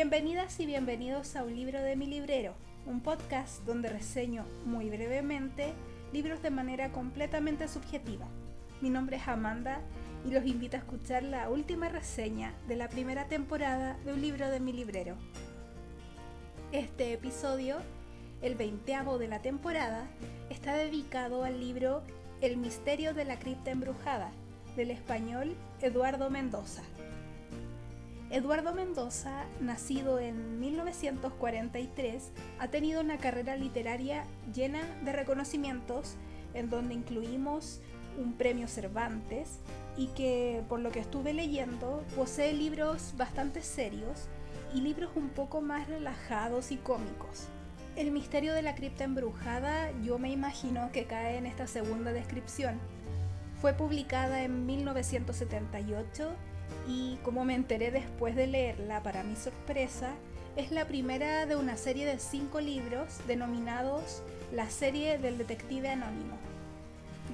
Bienvenidas y bienvenidos a Un libro de mi librero, un podcast donde reseño muy brevemente libros de manera completamente subjetiva. Mi nombre es Amanda y los invito a escuchar la última reseña de la primera temporada de Un libro de mi librero. Este episodio, el veinteavo de la temporada, está dedicado al libro El misterio de la cripta embrujada, del español Eduardo Mendoza. Eduardo Mendoza, nacido en 1943, ha tenido una carrera literaria llena de reconocimientos en donde incluimos un premio Cervantes y que, por lo que estuve leyendo, posee libros bastante serios y libros un poco más relajados y cómicos. El misterio de la cripta embrujada yo me imagino que cae en esta segunda descripción. Fue publicada en 1978 y como me enteré después de leerla, para mi sorpresa, es la primera de una serie de cinco libros denominados La serie del detective anónimo.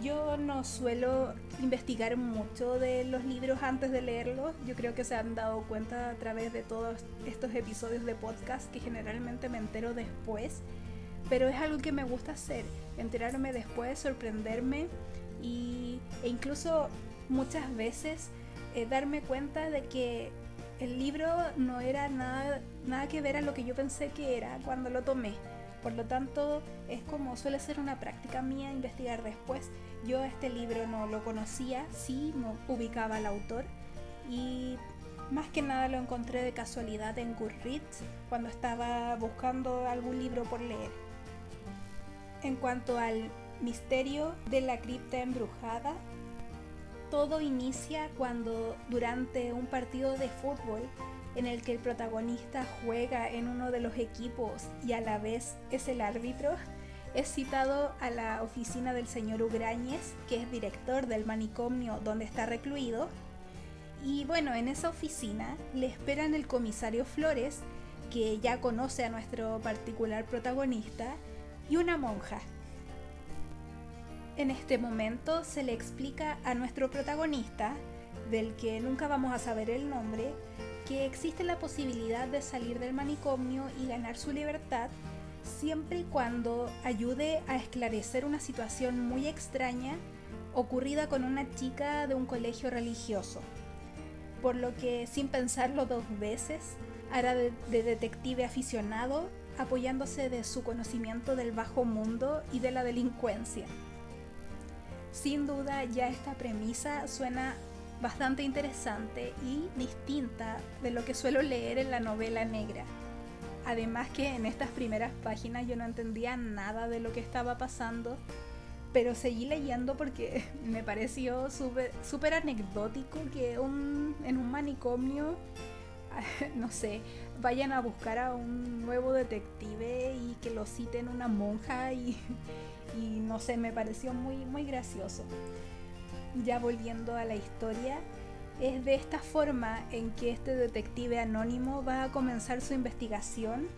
Yo no suelo investigar mucho de los libros antes de leerlos, yo creo que se han dado cuenta a través de todos estos episodios de podcast que generalmente me entero después, pero es algo que me gusta hacer, enterarme después, sorprenderme y, e incluso muchas veces eh, darme cuenta de que el libro no era nada, nada que ver a lo que yo pensé que era cuando lo tomé. Por lo tanto, es como suele ser una práctica mía investigar después. Yo este libro no lo conocía, sí, no ubicaba al autor y más que nada lo encontré de casualidad en Goodreads cuando estaba buscando algún libro por leer. En cuanto al misterio de la cripta embrujada, todo inicia cuando durante un partido de fútbol en el que el protagonista juega en uno de los equipos y a la vez es el árbitro, es citado a la oficina del señor Ugrañez, que es director del manicomio donde está recluido. Y bueno, en esa oficina le esperan el comisario Flores, que ya conoce a nuestro particular protagonista, y una monja, en este momento se le explica a nuestro protagonista, del que nunca vamos a saber el nombre, que existe la posibilidad de salir del manicomio y ganar su libertad siempre y cuando ayude a esclarecer una situación muy extraña ocurrida con una chica de un colegio religioso. Por lo que, sin pensarlo dos veces, hará de, detective aficionado apoyándose de su conocimiento del bajo mundo y de la delincuencia. Sin duda ya esta premisa suena bastante interesante y distinta de lo que suelo leer en la novela negra. Además que en estas primeras páginas yo no entendía nada de lo que estaba pasando, pero seguí leyendo porque me pareció súper anecdótico que en un manicomio, no sé, vayan a buscar a un nuevo detective y que lo citen una monja y, y no sé, me pareció muy, muy gracioso. Ya volviendo a la historia, es de esta forma en que este detective anónimo va a comenzar su investigación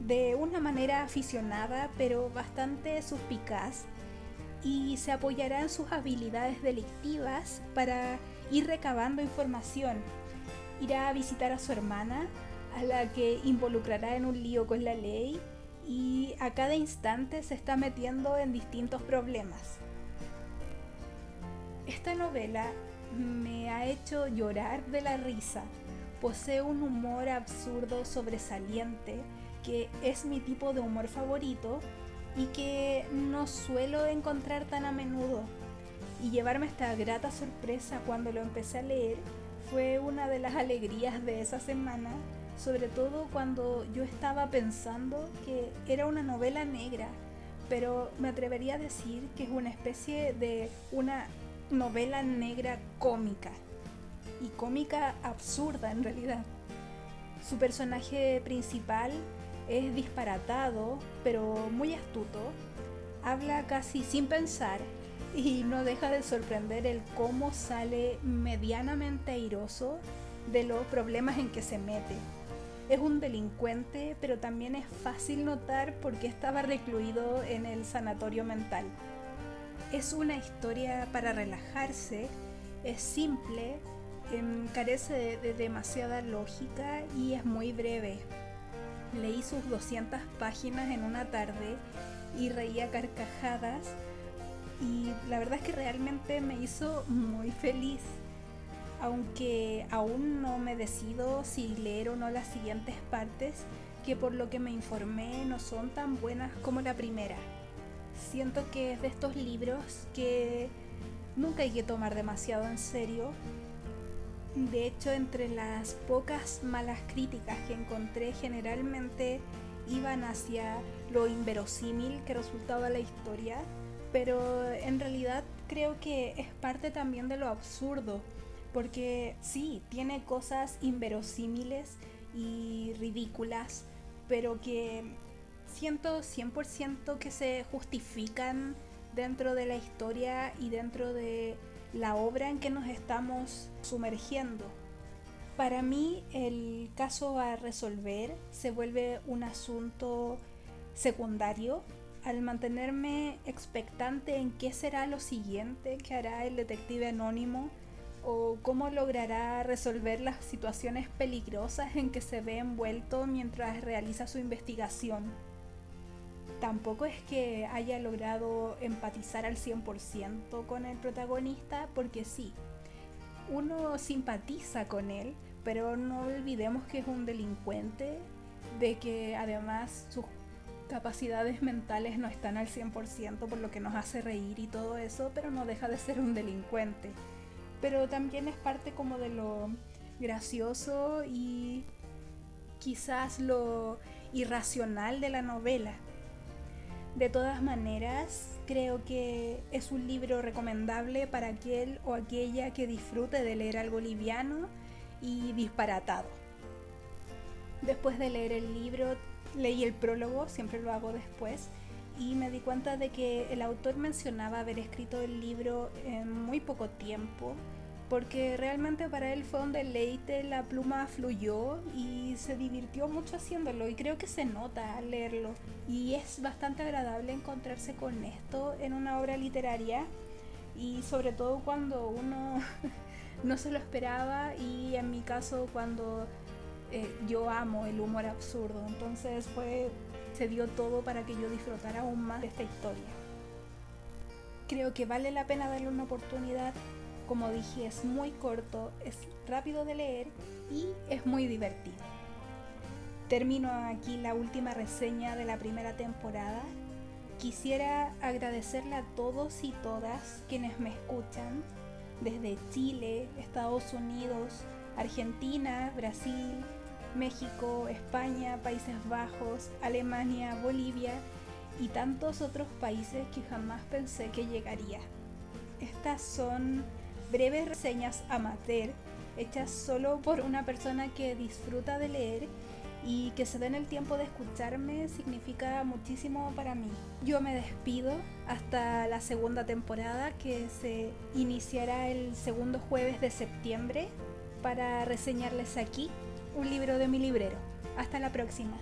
de una manera aficionada pero bastante suspicaz y se apoyará en sus habilidades delictivas para ir recabando información. Irá a visitar a su hermana, a la que involucrará en un lío con la ley y a cada instante se está metiendo en distintos problemas. Esta novela me ha hecho llorar de la risa. Posee un humor absurdo sobresaliente que es mi tipo de humor favorito y que no suelo encontrar tan a menudo. Y llevarme esta grata sorpresa cuando lo empecé a leer fue una de las alegrías de esa semana sobre todo cuando yo estaba pensando que era una novela negra, pero me atrevería a decir que es una especie de una novela negra cómica, y cómica absurda en realidad. Su personaje principal es disparatado, pero muy astuto, habla casi sin pensar y no deja de sorprender el cómo sale medianamente airoso de los problemas en que se mete es un delincuente, pero también es fácil notar por qué estaba recluido en el sanatorio mental. Es una historia para relajarse, es simple, em, carece de, demasiada lógica y es muy breve. Leí sus 200 páginas en una tarde y reía carcajadas y la verdad es que realmente me hizo muy feliz. Aunque aún no me decido si leer o no las siguientes partes, que por lo que me informé no son tan buenas como la primera. Siento que es de estos libros que nunca hay que tomar demasiado en serio. De hecho, entre las pocas malas críticas que encontré generalmente iban hacia lo inverosímil que resultaba la historia, pero en realidad creo que es parte también de lo absurdo, porque sí, tiene cosas inverosímiles y ridículas, pero que siento 100% que se justifican dentro de la historia y dentro de la obra en que nos estamos sumergiendo. Para mí el caso a resolver se vuelve un asunto secundario al mantenerme expectante en qué será lo siguiente que hará el detective anónimo o cómo logrará resolver las situaciones peligrosas en que se ve envuelto mientras realiza su investigación. Tampoco es que haya logrado empatizar al 100% con el protagonista, porque sí, uno simpatiza con él, pero no olvidemos que es un delincuente, de que además sus capacidades mentales no están al 100%, por lo que nos hace reír y todo eso, pero no deja de ser un delincuente. Pero también es parte como de lo gracioso y quizás lo irracional de la novela. De todas maneras, creo que es un libro recomendable para aquel o aquella que disfrute de leer algo liviano y disparatado. Después de leer el libro, leí el prólogo, siempre lo hago después, y me di cuenta de que el autor mencionaba haber escrito el libro en muy poco tiempo, porque realmente para él fue un deleite, la pluma fluyó y se divirtió mucho haciéndolo y creo que se nota al leerlo. Y es bastante agradable encontrarse con esto en una obra literaria y sobre todo cuando uno no se lo esperaba y en mi caso cuando eh, yo amo el humor absurdo, entonces fue, se dio todo para que yo disfrutara aún más de esta historia. Creo que vale la pena darle una oportunidad, como dije, es muy corto, es rápido de leer y es muy divertido. Termino aquí la última reseña de la primera temporada. Quisiera agradecerle a todos y todas quienes me escuchan desde Chile, Estados Unidos, Argentina, Brasil, México, España, Países Bajos, Alemania, Bolivia y tantos otros países que jamás pensé que llegaría. Estas son breves reseñas amateur hechas solo por una persona que disfruta de leer y que se den el tiempo de escucharme significa muchísimo para mí. Yo me despido hasta la segunda temporada que se iniciará el segundo jueves de septiembre para reseñarles aquí un libro de mi librero. Hasta la próxima.